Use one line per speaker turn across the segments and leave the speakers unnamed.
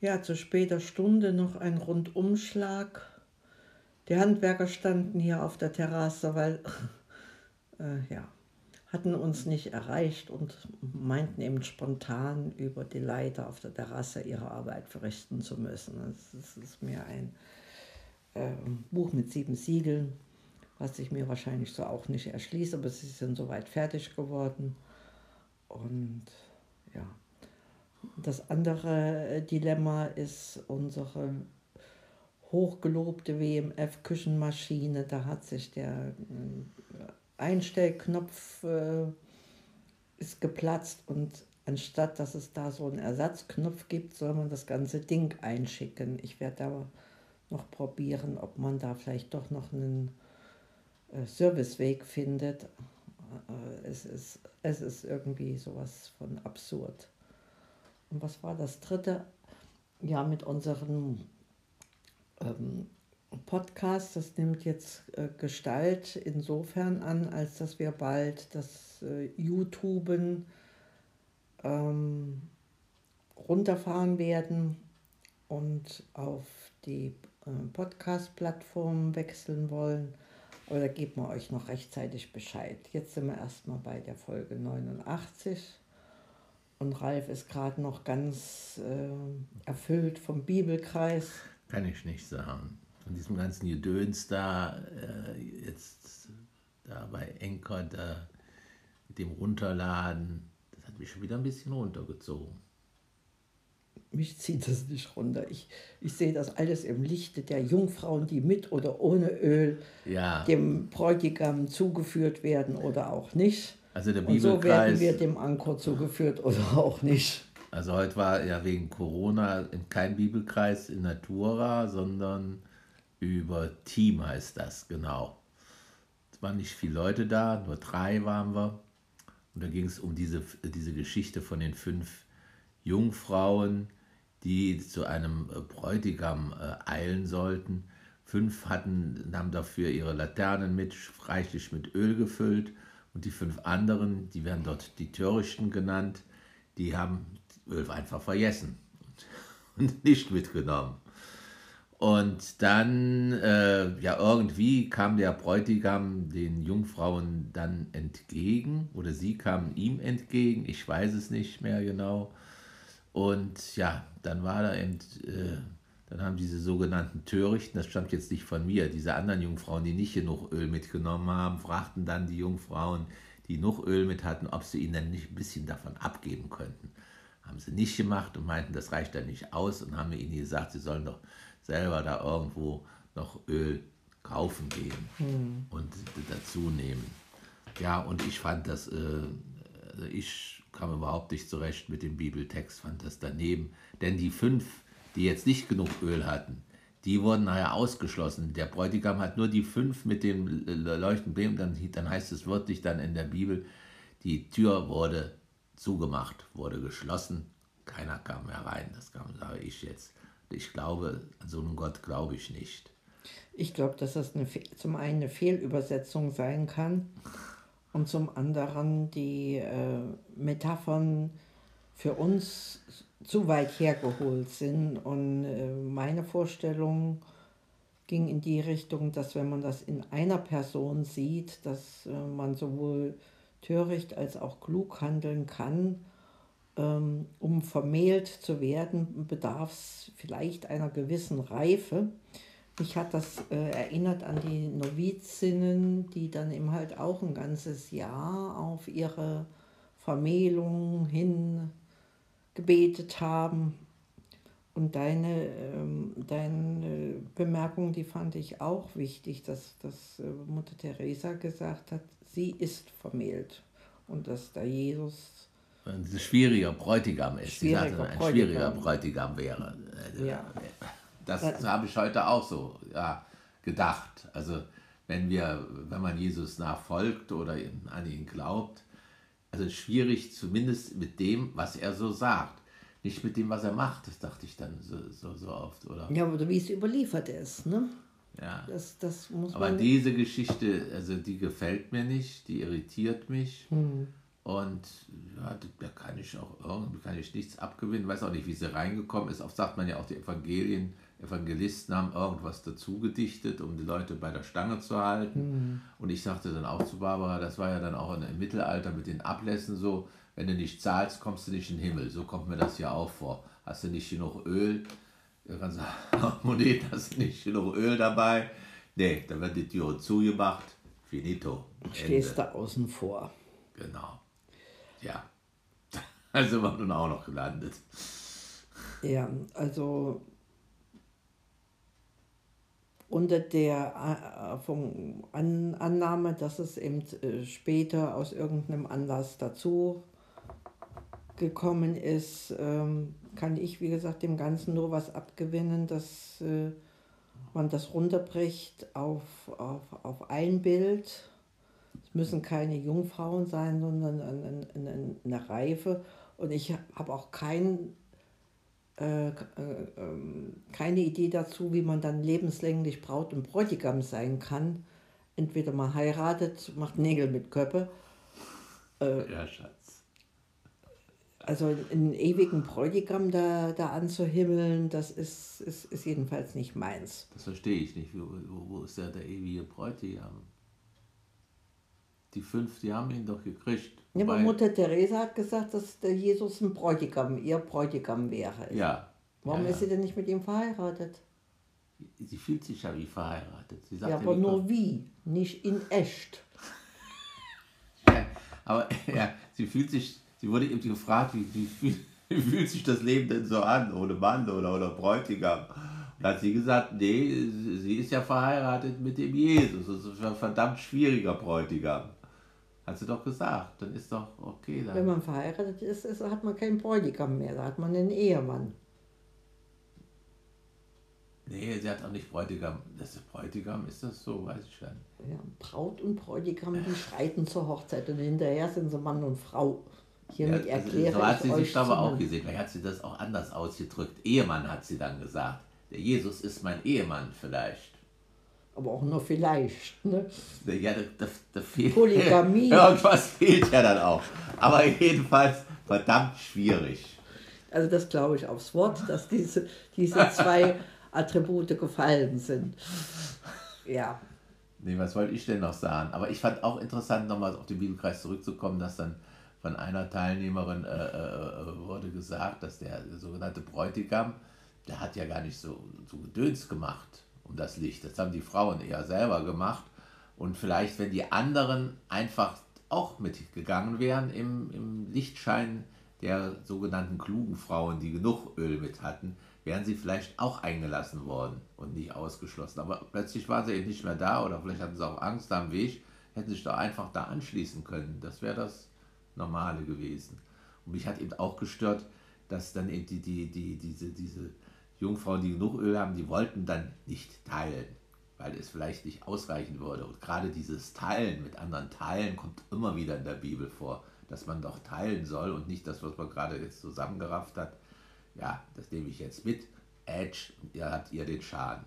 Ja, zu später Stunde noch ein Rundumschlag. Die Handwerker standen hier auf der Terrasse, weil, äh, ja, hatten uns nicht erreicht und meinten eben spontan über die Leiter auf der Terrasse ihre Arbeit verrichten zu müssen. Das ist mir ein äh, Buch mit sieben Siegeln, was ich mir wahrscheinlich so auch nicht erschließe, aber sie sind soweit fertig geworden. Und ja, das andere äh, Dilemma ist unsere hochgelobte WMF-Küchenmaschine. Da hat sich der äh, Einstellknopf äh, ist geplatzt und anstatt dass es da so einen Ersatzknopf gibt, soll man das ganze Ding einschicken. Ich werde aber noch probieren, ob man da vielleicht doch noch einen äh, Serviceweg findet. Äh, es, ist, es ist irgendwie sowas von absurd. Und was war das dritte? Ja, mit unserem ähm, Podcast, das nimmt jetzt äh, Gestalt insofern an, als dass wir bald das äh, YouTuben ähm, runterfahren werden und auf die äh, Podcast-Plattform wechseln wollen. Aber da geben wir euch noch rechtzeitig Bescheid. Jetzt sind wir erstmal bei der Folge 89 und Ralf ist gerade noch ganz äh, erfüllt vom Bibelkreis.
Kann ich nicht sagen von diesem ganzen Gedöns da, äh, jetzt da bei Enker, da mit dem Runterladen, das hat mich schon wieder ein bisschen runtergezogen.
Mich zieht das nicht runter. Ich, ich sehe das alles im Lichte der Jungfrauen, die mit oder ohne Öl ja. dem Bräutigam zugeführt werden oder auch nicht. Also der Bibelkreis, Und so werden wir dem Anker zugeführt oder auch nicht.
Also heute war ja wegen Corona kein Bibelkreis in Natura, sondern über Team heißt das, genau. Es waren nicht viele Leute da, nur drei waren wir. Und da ging es um diese, diese Geschichte von den fünf Jungfrauen, die zu einem Bräutigam äh, eilen sollten. Fünf hatten, haben dafür ihre Laternen mit, reichlich mit Öl gefüllt. Und die fünf anderen, die werden dort die Törichten genannt, die haben Öl einfach vergessen und nicht mitgenommen. Und dann, äh, ja, irgendwie kam der Bräutigam den Jungfrauen dann entgegen oder sie kamen ihm entgegen, ich weiß es nicht mehr genau. Und ja, dann war da eben, äh, dann haben diese sogenannten Törichten, das stammt jetzt nicht von mir, diese anderen Jungfrauen, die nicht genug Öl mitgenommen haben, fragten dann die Jungfrauen, die noch Öl mit hatten, ob sie ihnen dann nicht ein bisschen davon abgeben könnten. Haben sie nicht gemacht und meinten, das reicht dann nicht aus und haben ihnen gesagt, sie sollen doch selber da irgendwo noch Öl kaufen gehen mhm. und dazu nehmen. Ja, und ich fand das, äh, also ich kam überhaupt nicht zurecht mit dem Bibeltext, fand das daneben. Denn die fünf, die jetzt nicht genug Öl hatten, die wurden nachher ausgeschlossen. Der Bräutigam hat nur die fünf mit dem leuchtenden dann, dann heißt es wörtlich dann in der Bibel, die Tür wurde zugemacht, wurde geschlossen, keiner kam mehr rein. Das kam, sage ich jetzt. Ich glaube, an so einen Gott glaube ich nicht.
Ich glaube, dass das eine, zum einen eine Fehlübersetzung sein kann und zum anderen die äh, Metaphern für uns zu weit hergeholt sind. Und äh, meine Vorstellung ging in die Richtung, dass wenn man das in einer Person sieht, dass äh, man sowohl töricht als auch klug handeln kann ähm, um vermählt zu werden, bedarf es vielleicht einer gewissen Reife. Mich hat das äh, erinnert an die Novizinnen, die dann eben halt auch ein ganzes Jahr auf ihre Vermählung hin gebetet haben. Und deine, ähm, deine Bemerkung, die fand ich auch wichtig, dass, dass äh, Mutter Teresa gesagt hat, sie ist vermählt und dass da Jesus
ein schwieriger Bräutigam ist. Schwieriger Sie sagte, ein Bräutigam. schwieriger Bräutigam wäre. Ja. Das, das habe ich heute auch so ja, gedacht. Also wenn wir, wenn man Jesus nachfolgt oder an ihn glaubt, also schwierig zumindest mit dem, was er so sagt. Nicht mit dem, was er macht, das dachte ich dann so, so, so oft. Oder?
Ja, oder wie es überliefert ist, ne?
Ja. Das, das muss Aber diese Geschichte, also die gefällt mir nicht, die irritiert mich. Hm. Und ja, da kann ich auch irgendwie kann ich nichts abgewinnen. Weiß auch nicht, wie sie reingekommen ist. Oft sagt man ja auch, die Evangelien, Evangelisten haben irgendwas dazu gedichtet, um die Leute bei der Stange zu halten. Mhm. Und ich sagte dann auch zu Barbara, das war ja dann auch im Mittelalter mit den Ablässen so, wenn du nicht zahlst, kommst du nicht in den Himmel. So kommt mir das ja auch vor. Hast du nicht genug Öl, dann sagst du, Monet, hast du nicht genug Öl dabei? Nee, dann wird die Tür zugemacht. Finito.
Stehst da außen vor.
Genau. Ja, also war nun auch noch gelandet.
Ja, also unter der äh, An Annahme, dass es eben äh, später aus irgendeinem Anlass dazu gekommen ist, ähm, kann ich, wie gesagt, dem Ganzen nur was abgewinnen, dass äh, man das runterbricht auf, auf, auf ein Bild es müssen keine Jungfrauen sein, sondern eine, eine, eine Reife. Und ich habe auch kein, äh, äh, ähm, keine Idee dazu, wie man dann lebenslänglich Braut und Bräutigam sein kann. Entweder man heiratet, macht Nägel mit Köppe.
Äh, ja, Schatz.
Also einen ewigen Bräutigam da, da anzuhimmeln, das ist, ist, ist jedenfalls nicht meins.
Das verstehe ich nicht. Wo, wo ist der, der ewige Bräutigam? Die fünf, die haben ihn doch gekriegt.
Ja, aber Mutter Teresa hat gesagt, dass der Jesus ein Bräutigam, ihr Bräutigam wäre.
Ja.
Warum
ja,
ist sie denn nicht mit ihm verheiratet?
Sie fühlt sich ja wie verheiratet.
Sie sagt ja, aber nur wie, nicht in echt.
ja, aber ja, sie fühlt sich, sie wurde eben gefragt, wie, wie, wie, wie fühlt sich das Leben denn so an, ohne Mann oder, oder Bräutigam? Und hat sie gesagt, nee, sie ist ja verheiratet mit dem Jesus. Das ist ein verdammt schwieriger Bräutigam. Hat sie doch gesagt, dann ist doch okay. Dann.
Wenn man verheiratet ist, ist, hat man keinen Bräutigam mehr, da hat man einen Ehemann.
Nee, sie hat auch nicht Bräutigam. Das ist Bräutigam, ist das so? Weiß ich nicht.
Ja, Braut und Bräutigam, die schreiten zur Hochzeit und hinterher sind sie Mann und Frau. Hiermit ja, erkläre
so hat sie sich aber auch gesehen. Vielleicht hat sie das auch anders ausgedrückt. Ehemann hat sie dann gesagt. Der Jesus ist mein Ehemann vielleicht
aber auch nur vielleicht. Ne?
Ja, da, da, fehlt.
Polygamie.
Irgendwas fehlt ja dann auch. Aber jedenfalls verdammt schwierig.
Also das glaube ich aufs Wort, dass diese, diese zwei Attribute gefallen sind. Ja.
Nee, was wollte ich denn noch sagen? Aber ich fand auch interessant, nochmal auf den Bibelkreis zurückzukommen, dass dann von einer Teilnehmerin äh, äh, wurde gesagt, dass der, der sogenannte Bräutigam, der hat ja gar nicht so, so Gedöns gemacht um das Licht. Das haben die Frauen eher selber gemacht. Und vielleicht, wenn die anderen einfach auch mitgegangen wären im, im Lichtschein der sogenannten klugen Frauen, die genug Öl mit hatten, wären sie vielleicht auch eingelassen worden und nicht ausgeschlossen. Aber plötzlich waren sie eben nicht mehr da oder vielleicht hatten sie auch Angst am Weg, hätten sich doch einfach da anschließen können. Das wäre das Normale gewesen. Und mich hat eben auch gestört, dass dann eben die, die, die, diese, diese Jungfrauen, die genug Öl haben, die wollten dann nicht teilen, weil es vielleicht nicht ausreichen würde. Und gerade dieses Teilen mit anderen Teilen kommt immer wieder in der Bibel vor, dass man doch teilen soll und nicht das, was man gerade jetzt zusammengerafft hat. Ja, das nehme ich jetzt mit. Edge, ihr habt ihr den Schaden.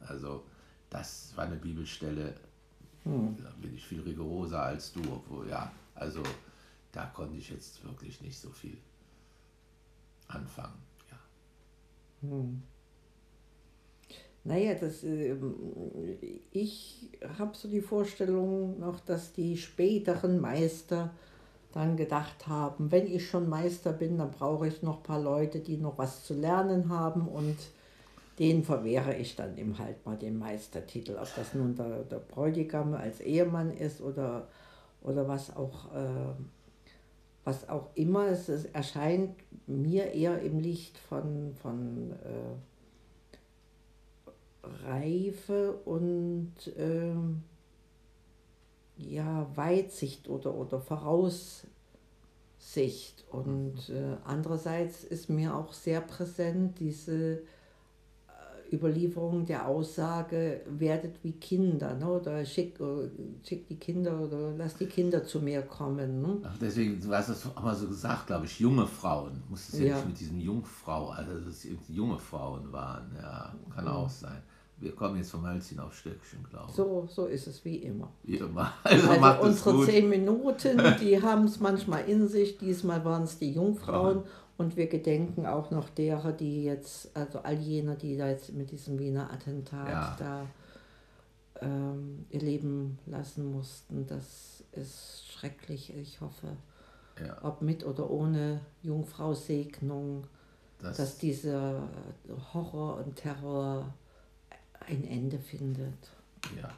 Also das war eine Bibelstelle, hm. da bin ich viel rigoroser als du, obwohl ja, also da konnte ich jetzt wirklich nicht so viel anfangen.
Hm. Naja, das, äh, ich habe so die Vorstellung noch, dass die späteren Meister dann gedacht haben, wenn ich schon Meister bin, dann brauche ich noch ein paar Leute, die noch was zu lernen haben und denen verwehre ich dann eben halt mal den Meistertitel. Ob das nun der, der Bräutigam als Ehemann ist oder, oder was auch äh, was auch immer, es, es erscheint mir eher im Licht von, von äh, Reife und äh, ja, Weitsicht oder, oder Voraussicht. Und äh, andererseits ist mir auch sehr präsent diese Überlieferung der Aussage, werdet wie Kinder, ne? oder schick, äh, schick die Kinder oder lass die Kinder zu mir kommen. Ne?
Ach, deswegen, du hast das auch mal so gesagt, glaube ich, junge Frauen. Muss es ja, ja, nicht mit diesem Jungfrau, also dass es junge Frauen waren, ja, kann mhm. auch sein. wir kommen jetzt vom Hölzchen auf Stöckchen, glaube ich.
So, so ist es wie immer.
Wie immer.
Also,
Also,
unsere zehn Minuten, die haben es manchmal in sich. Diesmal waren es die Jungfrauen. Und wir gedenken auch noch derer, die jetzt, also all jener, die da jetzt mit diesem Wiener Attentat
Ja.
da ähm, ihr Leben lassen mussten. Das ist schrecklich. Ich hoffe,
Ja,
ob mit oder ohne Jungfrau-Segnung,
das,
dass dieser Horror und Terror ein Ende findet.
ja.